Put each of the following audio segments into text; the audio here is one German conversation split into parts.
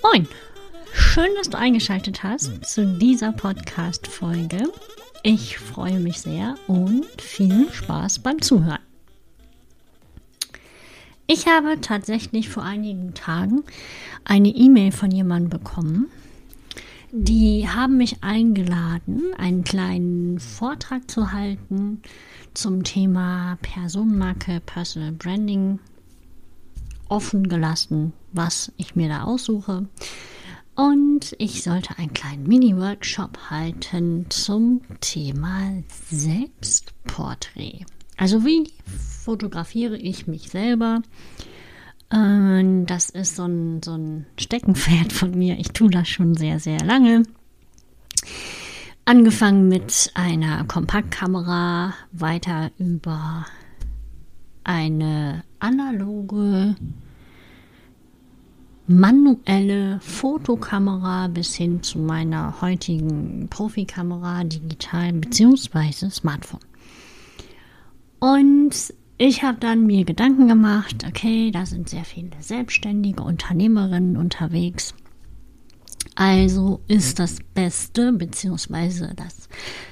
Moin! Schön, dass du eingeschaltet hast zu dieser Podcast-Folge. Ich freue mich sehr und viel Spaß beim Zuhören. Ich habe tatsächlich vor einigen Tagen eine E-Mail von jemandem bekommen. Die haben mich eingeladen, einen kleinen Vortrag zu halten zum Thema Personenmarke, Personal Branding offen gelassen, was ich mir da aussuche. Und ich sollte einen kleinen Mini-Workshop halten zum Thema Selbstporträt. Also wie fotografiere ich mich selber? Ähm, das ist so ein, so ein Steckenpferd von mir. Ich tue das schon sehr, sehr lange. Angefangen mit einer Kompaktkamera, weiter über eine analoge, manuelle Fotokamera bis hin zu meiner heutigen Profikamera, digital bzw. Smartphone. Und ich habe dann mir Gedanken gemacht, okay, da sind sehr viele selbstständige Unternehmerinnen unterwegs. Also ist das Beste bzw. das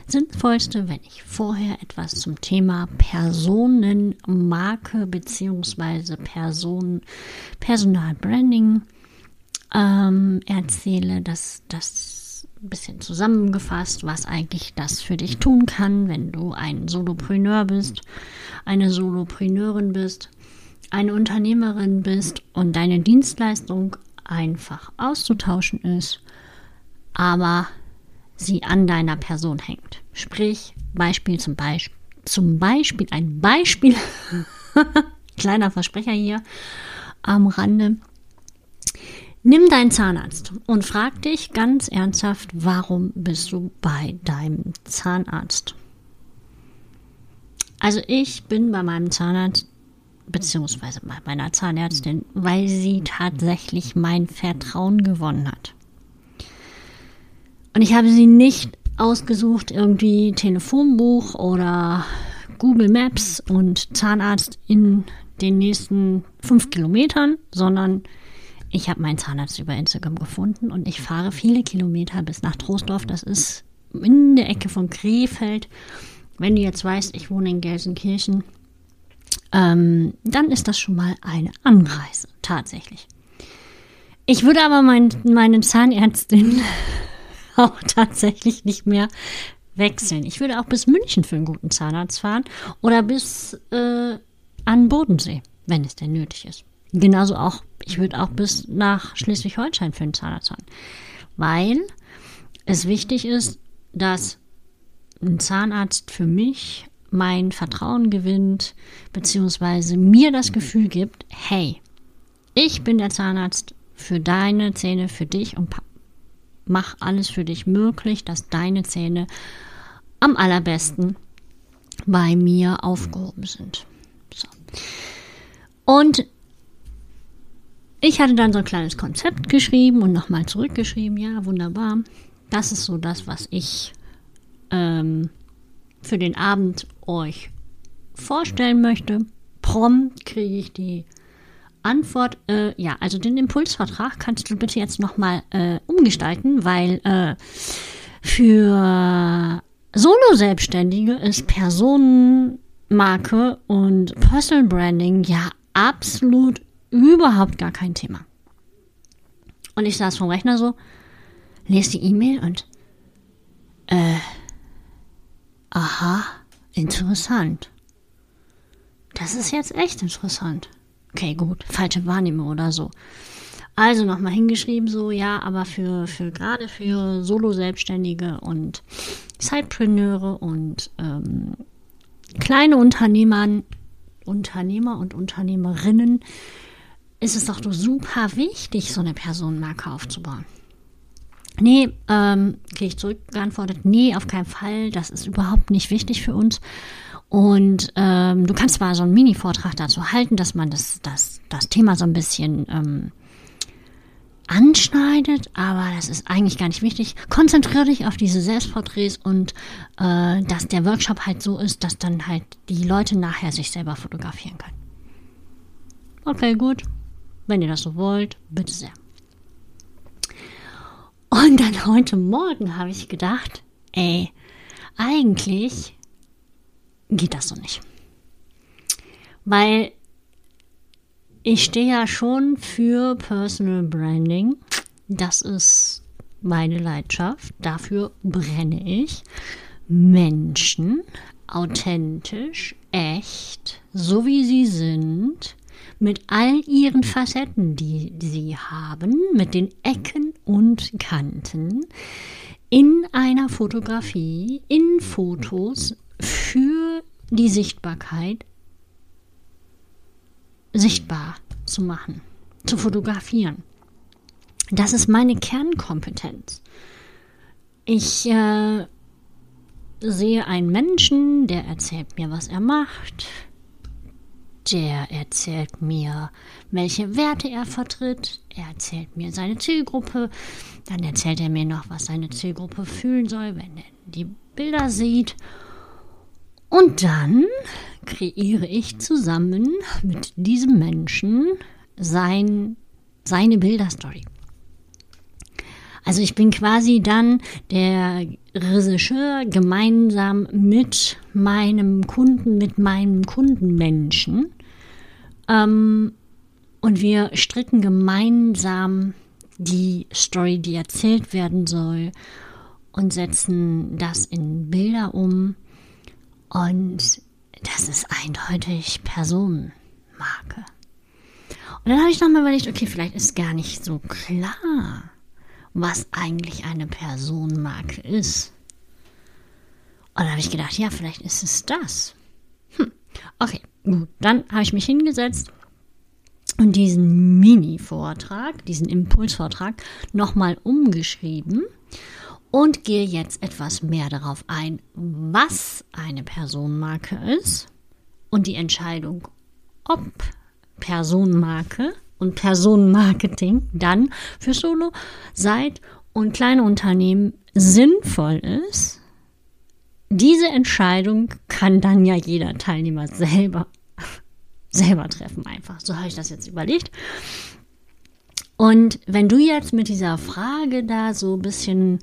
Sinnvollste, wenn ich vorher etwas zum Thema Personenmarke bzw. Person, Personalbranding ähm, erzähle, dass das ein bisschen zusammengefasst, was eigentlich das für dich tun kann, wenn du ein Solopreneur bist, eine Solopreneurin bist, eine Unternehmerin bist und deine Dienstleistung einfach auszutauschen ist, aber sie an deiner Person hängt. Sprich, Beispiel zum Beispiel, zum Beispiel, ein Beispiel, kleiner Versprecher hier am Rande. Nimm deinen Zahnarzt und frag dich ganz ernsthaft, warum bist du bei deinem Zahnarzt? Also ich bin bei meinem Zahnarzt beziehungsweise bei meiner Zahnärztin, weil sie tatsächlich mein Vertrauen gewonnen hat. Und ich habe sie nicht ausgesucht, irgendwie Telefonbuch oder Google Maps und Zahnarzt in den nächsten fünf Kilometern, sondern ich habe meinen Zahnarzt über Instagram gefunden und ich fahre viele Kilometer bis nach Troisdorf. Das ist in der Ecke von Krefeld. Wenn du jetzt weißt, ich wohne in Gelsenkirchen, ähm, dann ist das schon mal eine Anreise, tatsächlich. Ich würde aber mein, meine Zahnärztin auch tatsächlich nicht mehr wechseln. Ich würde auch bis München für einen guten Zahnarzt fahren oder bis äh, an Bodensee, wenn es denn nötig ist. Genauso auch, ich würde auch bis nach Schleswig-Holstein für einen Zahnarzt fahren, weil es wichtig ist, dass ein Zahnarzt für mich mein Vertrauen gewinnt, beziehungsweise mir das Gefühl gibt, hey, ich bin der Zahnarzt für deine Zähne, für dich und mach alles für dich möglich, dass deine Zähne am allerbesten bei mir aufgehoben sind. So. Und ich hatte dann so ein kleines Konzept geschrieben und nochmal zurückgeschrieben. Ja, wunderbar. Das ist so das, was ich ähm, für den Abend euch vorstellen möchte. Prompt kriege ich die Antwort, äh, ja, also den Impulsvertrag kannst du bitte jetzt nochmal äh, umgestalten, weil äh, für Solo-Selbstständige ist Personenmarke und Personal Branding ja absolut überhaupt gar kein Thema. Und ich saß vom Rechner so, lese die E-Mail und äh, aha, interessant. Das ist jetzt echt interessant. Okay, gut, falsche Wahrnehmung oder so. Also nochmal hingeschrieben, so, ja, aber für, für gerade für Solo-Selbstständige und Zeitpreneure und ähm, kleine Unternehmer, Unternehmer und Unternehmerinnen ist es doch super wichtig, so eine Personenmarke aufzubauen. Nee, ähm, kriege ich zurückgeantwortet, nee, auf keinen Fall, das ist überhaupt nicht wichtig für uns. Und ähm, du kannst zwar so einen Mini-Vortrag dazu halten, dass man das, das, das Thema so ein bisschen ähm, anschneidet, aber das ist eigentlich gar nicht wichtig. Konzentriere dich auf diese Selbstporträts und äh, dass der Workshop halt so ist, dass dann halt die Leute nachher sich selber fotografieren können. Okay, gut. Wenn ihr das so wollt, bitte sehr. Und dann heute Morgen habe ich gedacht, ey, eigentlich geht das so nicht. Weil ich stehe ja schon für Personal Branding. Das ist meine Leidenschaft. Dafür brenne ich. Menschen authentisch, echt, so wie sie sind, mit all ihren Facetten, die sie haben, mit den Ecken und Kanten, in einer Fotografie, in Fotos für die Sichtbarkeit sichtbar zu machen, zu fotografieren. Das ist meine Kernkompetenz. Ich äh, sehe einen Menschen, der erzählt mir, was er macht. Der erzählt mir, welche Werte er vertritt. Er erzählt mir seine Zielgruppe. Dann erzählt er mir noch, was seine Zielgruppe fühlen soll, wenn er die Bilder sieht. Und dann kreiere ich zusammen mit diesem Menschen sein, seine Bilderstory. Also ich bin quasi dann der Regisseur gemeinsam mit meinem Kunden, mit meinem Kundenmenschen. Ähm, und wir stricken gemeinsam die Story, die erzählt werden soll, und setzen das in Bilder um. Und das ist eindeutig Personenmarke. Und dann habe ich nochmal überlegt, okay, vielleicht ist gar nicht so klar was eigentlich eine Personenmarke ist. Und dann habe ich gedacht, ja, vielleicht ist es das. Hm. Okay, gut. Dann habe ich mich hingesetzt und diesen Mini-Vortrag, diesen Impulsvortrag nochmal umgeschrieben und gehe jetzt etwas mehr darauf ein, was eine Personenmarke ist und die Entscheidung, ob Personenmarke und Personenmarketing dann für Solo, Seit- und kleine Unternehmen sinnvoll ist, diese Entscheidung kann dann ja jeder Teilnehmer selber, selber treffen einfach. So habe ich das jetzt überlegt. Und wenn du jetzt mit dieser Frage da so ein bisschen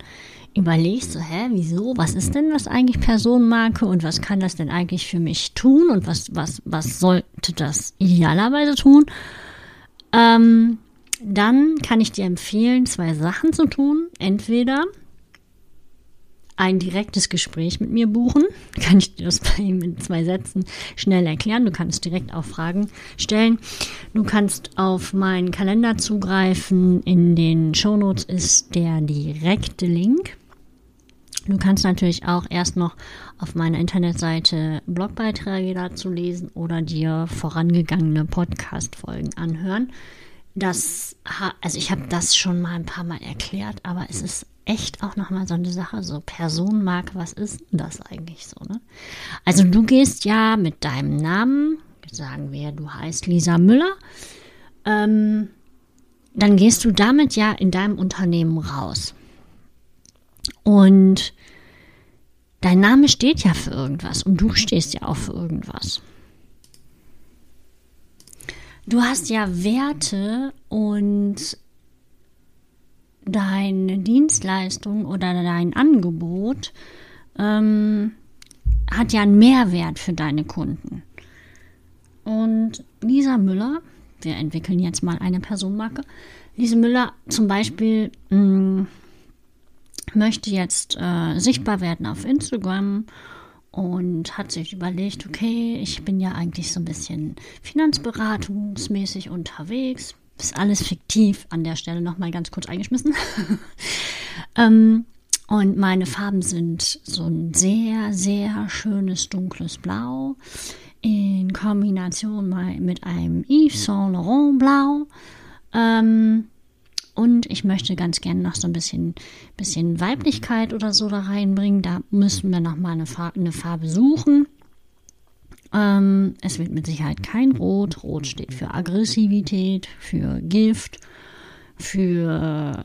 überlegst, so, hä, wieso, was ist denn das eigentlich Personenmarke und was kann das denn eigentlich für mich tun und was, was, was sollte das idealerweise tun? Ähm, dann kann ich dir empfehlen, zwei Sachen zu tun. Entweder ein direktes Gespräch mit mir buchen. Kann ich dir das bei ihm in zwei Sätzen schnell erklären. Du kannst direkt auch Fragen stellen. Du kannst auf meinen Kalender zugreifen. In den Shownotes ist der direkte Link. Du kannst natürlich auch erst noch auf meiner Internetseite Blogbeiträge dazu lesen oder dir vorangegangene Podcast-Folgen anhören. Das, also ich habe das schon mal ein paar Mal erklärt, aber es ist echt auch nochmal so eine Sache, so Personenmarke, was ist denn das eigentlich so, ne? Also du gehst ja mit deinem Namen, sagen wir, du heißt Lisa Müller, ähm, dann gehst du damit ja in deinem Unternehmen raus. Und dein Name steht ja für irgendwas und du stehst ja auch für irgendwas. Du hast ja Werte und deine Dienstleistung oder dein Angebot ähm, hat ja einen Mehrwert für deine Kunden. Und Lisa Müller, wir entwickeln jetzt mal eine Personenmarke. Lisa Müller zum Beispiel mh, mm, möchte jetzt äh, sichtbar werden auf Instagram und hat sich überlegt, okay, ich bin ja eigentlich so ein bisschen finanzberatungsmäßig unterwegs. Ist alles fiktiv an der Stelle nochmal ganz kurz eingeschmissen. ähm, und meine Farben sind so ein sehr, sehr schönes dunkles Blau in Kombination mit einem Yves Saint Laurent Blau. Ähm, und ich möchte ganz gerne noch so ein bisschen, bisschen Weiblichkeit oder so da reinbringen. Da müssen wir noch mal eine, Farbe, eine Farbe suchen. Ähm, es wird mit Sicherheit kein Rot. Rot steht für Aggressivität, für Gift, für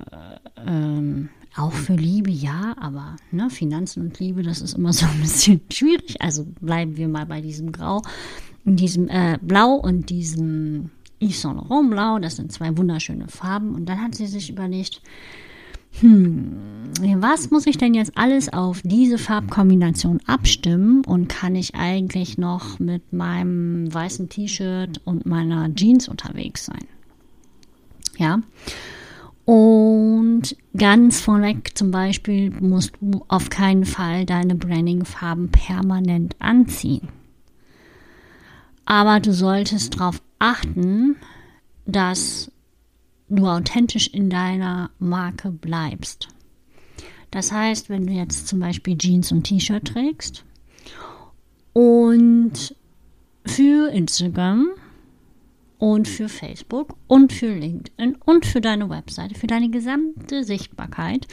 ähm, auch für Liebe, ja, aber ne, Finanzen und Liebe, das ist immer so ein bisschen schwierig. Also bleiben wir mal bei diesem Grau, diesem äh, Blau und diesem Yves Saint Laurent Blau. Das sind zwei wunderschöne Farben. Und dann hat sie sich überlegt, hm, was muss ich denn jetzt alles auf diese Farbkombination abstimmen und kann ich eigentlich noch mit meinem weißen T-Shirt und meiner Jeans unterwegs sein? Ja. Und ganz vorweg zum Beispiel musst du auf keinen Fall deine Branding-Farben permanent anziehen. Aber du solltest darauf achten, dass du authentisch in deiner Marke bleibst. Das heißt, wenn du jetzt zum Beispiel Jeans und T-Shirt trägst und für Instagram und für Facebook und für LinkedIn und für deine Webseite, für deine gesamte Sichtbarkeit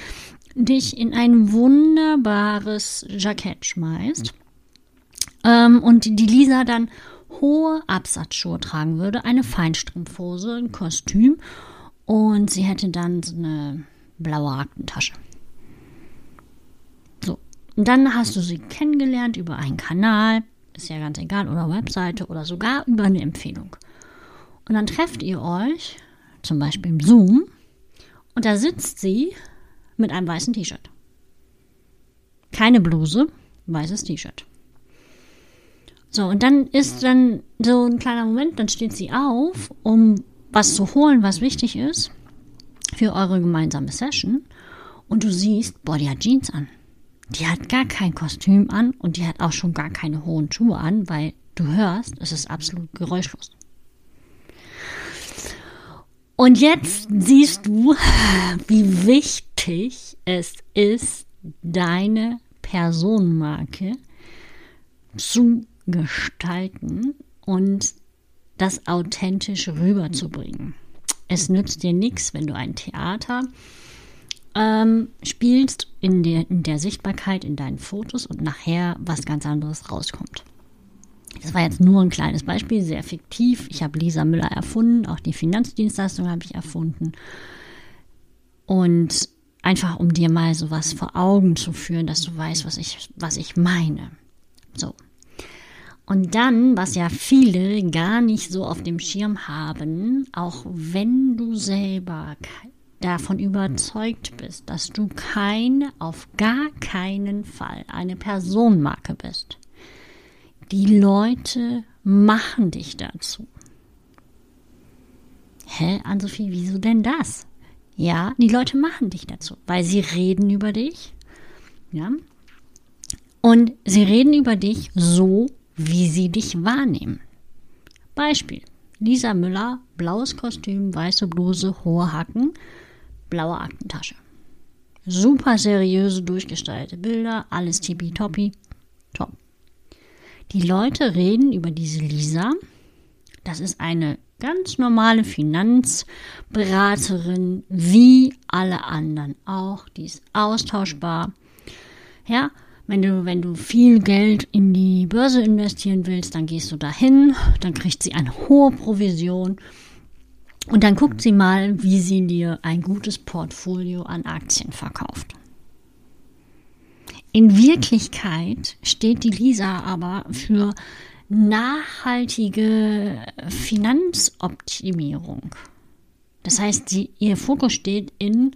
dich in ein wunderbares Jackett schmeißt ähm, und die Lisa dann hohe Absatzschuhe tragen würde, eine Feinstrumpfhose, ein Kostüm und sie hätte dann so eine blaue Aktentasche. Und dann hast du sie kennengelernt über einen Kanal, ist ja ganz egal, oder Webseite oder sogar über eine Empfehlung. Und dann trefft ihr euch, zum Beispiel im Zoom, und da sitzt sie mit einem weißen T-Shirt. Keine Bluse, weißes T-Shirt. So, und dann ist dann so ein kleiner Moment, dann steht sie auf, um was zu holen, was wichtig ist für eure gemeinsame Session. Und du siehst, boah, die hat Jeans an. Die hat gar kein Kostüm an und die hat auch schon gar keine hohen Schuhe an, weil du hörst, es ist absolut geräuschlos. Und jetzt siehst du, wie wichtig es ist, deine Personenmarke zu gestalten und das authentisch rüberzubringen. Es nützt dir nichts, wenn du ein Theater ähm, spielst in der, in der Sichtbarkeit, in deinen Fotos und nachher was ganz anderes rauskommt. Das war jetzt nur ein kleines Beispiel, sehr fiktiv. Ich habe Lisa Müller erfunden, auch die Finanzdienstleistung habe ich erfunden. Und einfach um dir mal sowas vor Augen zu führen, dass du weißt, was ich, was ich meine. So. Und dann, was ja viele gar nicht so auf dem Schirm haben, auch wenn du selber davon überzeugt bist, dass du keine, auf gar keinen Fall eine Personenmarke bist. Die Leute machen dich dazu. Hä, Ann-Sophie, wieso denn das? Ja, die Leute machen dich dazu, weil sie reden über dich. Ja. Und sie reden über dich so, wie sie dich wahrnehmen. Beispiel. Lisa Müller, blaues Kostüm, weiße Bluse, hohe Hacken, blaue Aktentasche. Super seriöse, durchgestaltete Bilder, alles tippitoppi, top. Die Leute reden über diese Lisa. Das ist eine ganz normale Finanzberaterin, wie alle anderen auch. Die ist austauschbar. Ja, wenn du, wenn du viel Geld in die Börse investieren willst, dann gehst du dahin, dann kriegt sie eine hohe Provision und dann guckt sie mal, wie sie dir ein gutes Portfolio an Aktien verkauft. In Wirklichkeit steht die Lisa aber für nachhaltige Finanzoptimierung. Das heißt, die, ihr Fokus steht in,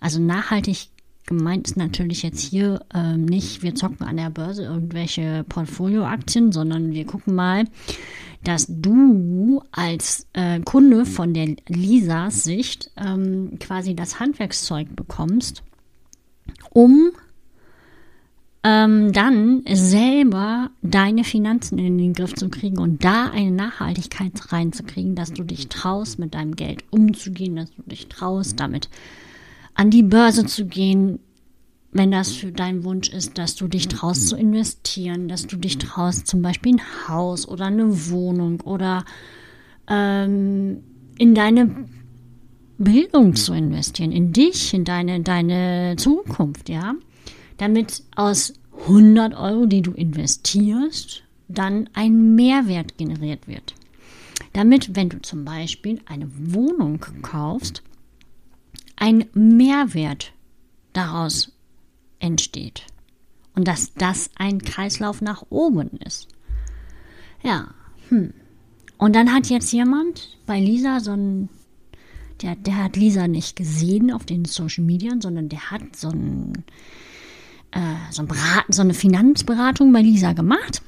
also nachhaltig Gemeint ist natürlich jetzt hier ähm, nicht, wir zocken an der Börse irgendwelche Portfolioaktien, sondern wir gucken mal, dass du als äh, Kunde von der Lisas Sicht ähm, quasi das Handwerkszeug bekommst, um ähm, dann selber deine Finanzen in den Griff zu kriegen und da eine Nachhaltigkeit reinzukriegen, dass du dich traust, mit deinem Geld umzugehen, dass du dich traust, damit an die Börse zu gehen, wenn das für dein Wunsch ist, dass du dich traust zu investieren, dass du dich traust, zum Beispiel ein Haus oder eine Wohnung oder ähm, in deine Bildung zu investieren, in dich, in deine, deine Zukunft, ja, damit aus 100 Euro, die du investierst, dann ein Mehrwert generiert wird. Damit, wenn du zum Beispiel eine Wohnung kaufst, ein Mehrwert daraus entsteht. Und dass das ein Kreislauf nach oben ist. Ja, hm. Und dann hat jetzt jemand bei Lisa so ein der, der hat Lisa nicht gesehen auf den Social Media, sondern der hat so, ein, äh, so, ein Beraten, so eine Finanzberatung bei Lisa gemacht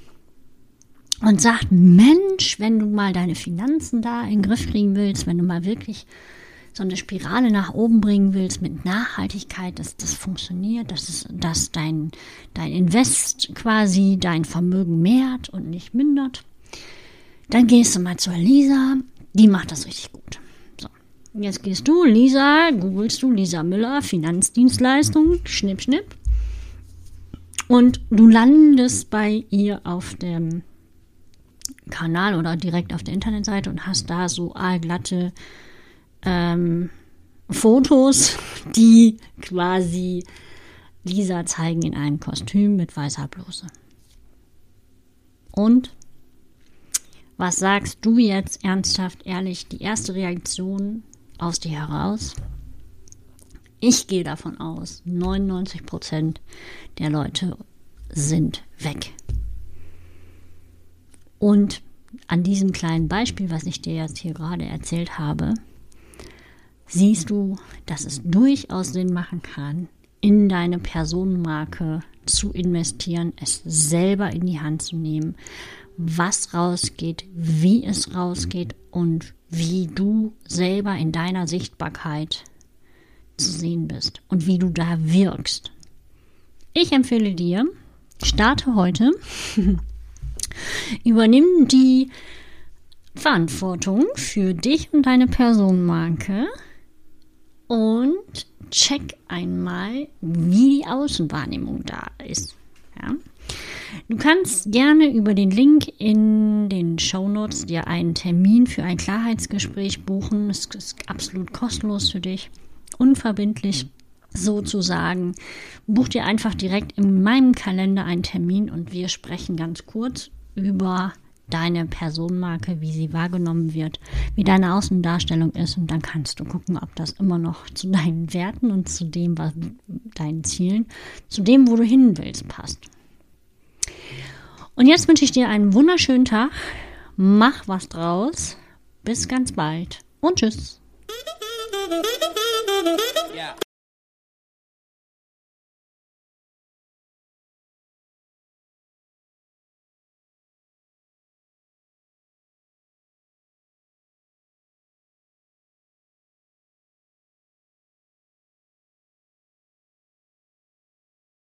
und sagt, Mensch, wenn du mal deine Finanzen da in den Griff kriegen willst, wenn du mal wirklich so eine Spirale nach oben bringen willst mit Nachhaltigkeit, dass das funktioniert, dass, es, dass dein, dein Invest quasi dein Vermögen mehrt und nicht mindert, dann gehst du mal zur Lisa, die macht das richtig gut. So, jetzt gehst du, Lisa, googelst du Lisa Müller, Finanzdienstleistung, schnipp, schnipp. Und du landest bei ihr auf dem Kanal oder direkt auf der Internetseite und hast da so allglatte ähm, Fotos, die quasi Lisa zeigen in einem Kostüm mit weißer Bluse. Und was sagst du jetzt ernsthaft, ehrlich, die erste Reaktion aus dir heraus? Ich gehe davon aus, 99% der Leute sind weg. Und an diesem kleinen Beispiel, was ich dir jetzt hier gerade erzählt habe, siehst du, dass es durchaus Sinn machen kann, in deine Personenmarke zu investieren, es selber in die Hand zu nehmen, was rausgeht, wie es rausgeht und wie du selber in deiner Sichtbarkeit zu sehen bist und wie du da wirkst. Ich empfehle dir, starte heute, übernimm die Verantwortung für dich und deine Personenmarke und check einmal, wie die Außenwahrnehmung da ist. Ja? Du kannst gerne über den Link in den Show Notes dir einen Termin für ein Klarheitsgespräch buchen. Es ist absolut kostenlos für dich, unverbindlich sozusagen. Buch dir einfach direkt in meinem Kalender einen Termin und wir sprechen ganz kurz über deine Personenmarke, wie sie wahrgenommen wird, wie deine Außendarstellung ist und dann kannst du gucken, ob das immer noch zu deinen Werten und zu dem, was deinen Zielen, zu dem, wo du hin willst, passt. Und jetzt wünsche ich dir einen wunderschönen Tag. Mach was draus. Bis ganz bald und tschüss. Yeah.